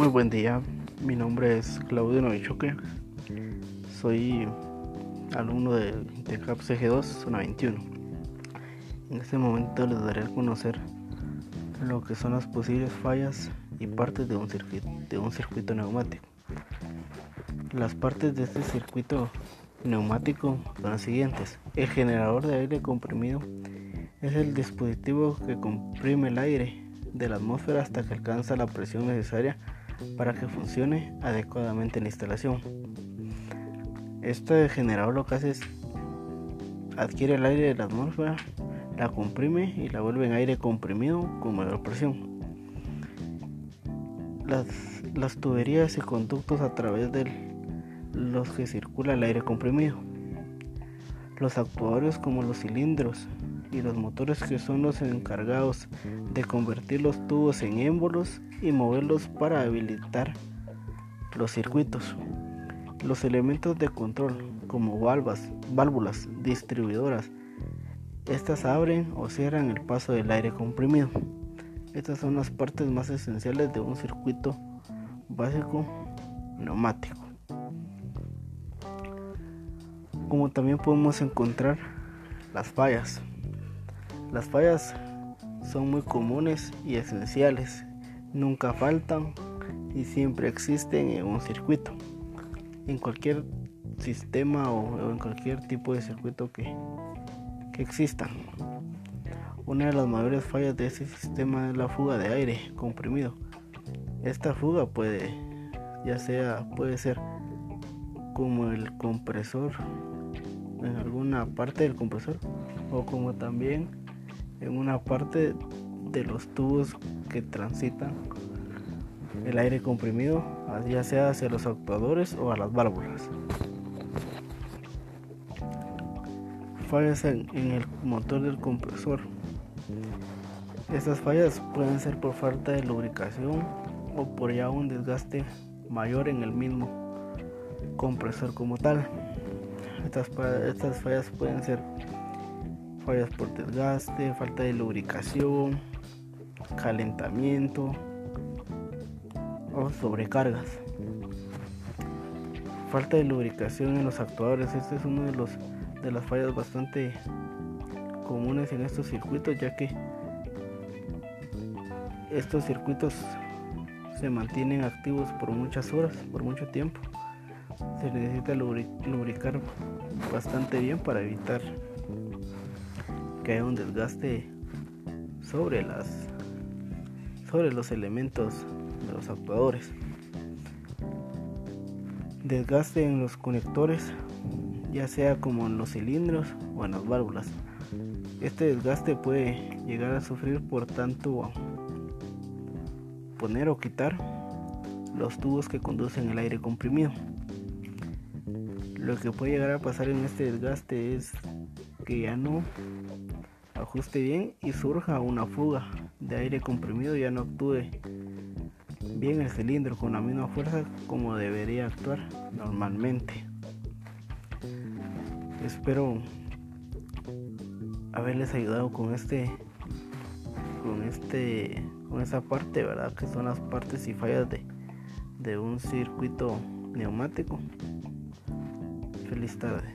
Muy buen día, mi nombre es Claudio Novichoque, soy alumno de INTECAP CG2, zona 21. En este momento les daré a conocer lo que son las posibles fallas y partes de un circuito neumático. Las partes de este circuito neumático son las siguientes. El generador de aire comprimido es el dispositivo que comprime el aire de la atmósfera hasta que alcanza la presión necesaria para que funcione adecuadamente la instalación. Este generador lo que hace es adquiere el aire de la atmósfera, la comprime y la vuelve en aire comprimido con mayor presión. Las, las tuberías y conductos a través de los que circula el aire comprimido. Los actuadores como los cilindros y los motores que son los encargados de convertir los tubos en émbolos y moverlos para habilitar los circuitos. Los elementos de control como válvulas, válvulas distribuidoras, estas abren o cierran el paso del aire comprimido. Estas son las partes más esenciales de un circuito básico neumático. Como también podemos encontrar las fallas. Las fallas son muy comunes y esenciales, nunca faltan y siempre existen en un circuito, en cualquier sistema o en cualquier tipo de circuito que, que exista. Una de las mayores fallas de este sistema es la fuga de aire comprimido. Esta fuga puede, ya sea, puede ser como el compresor, en alguna parte del compresor, o como también en una parte de los tubos que transitan el aire comprimido, ya sea hacia los actuadores o a las válvulas. Fallas en, el motor del compresor. Estas fallas pueden ser por falta de lubricación o por ya un desgaste mayor en el mismo compresor como tal. Estas, estas fallas pueden ser fallas por desgaste, falta de lubricación, calentamiento o sobrecargas. Falta de lubricación en los actuadores. Este es uno de los de las fallas bastante comunes en estos circuitos, ya que estos circuitos se mantienen activos por muchas horas, por mucho tiempo. Se necesita lubricar bastante bien para evitar que haya un desgaste sobre las sobre los elementos de los actuadores. Desgaste en los conectores ya sea como en los cilindros o en las válvulas. Este desgaste puede llegar a sufrir por tanto poner o quitar los tubos que conducen el aire comprimido. Lo que puede llegar a pasar en este desgaste es que ya no ajuste bien y surja una fuga de aire comprimido ya no actúe bien el cilindro con la misma fuerza como debería actuar normalmente. Espero haberles ayudado con este con este con esa parte, ¿verdad? Que son las partes y fallas de, de un circuito neumático. Feliz tarde.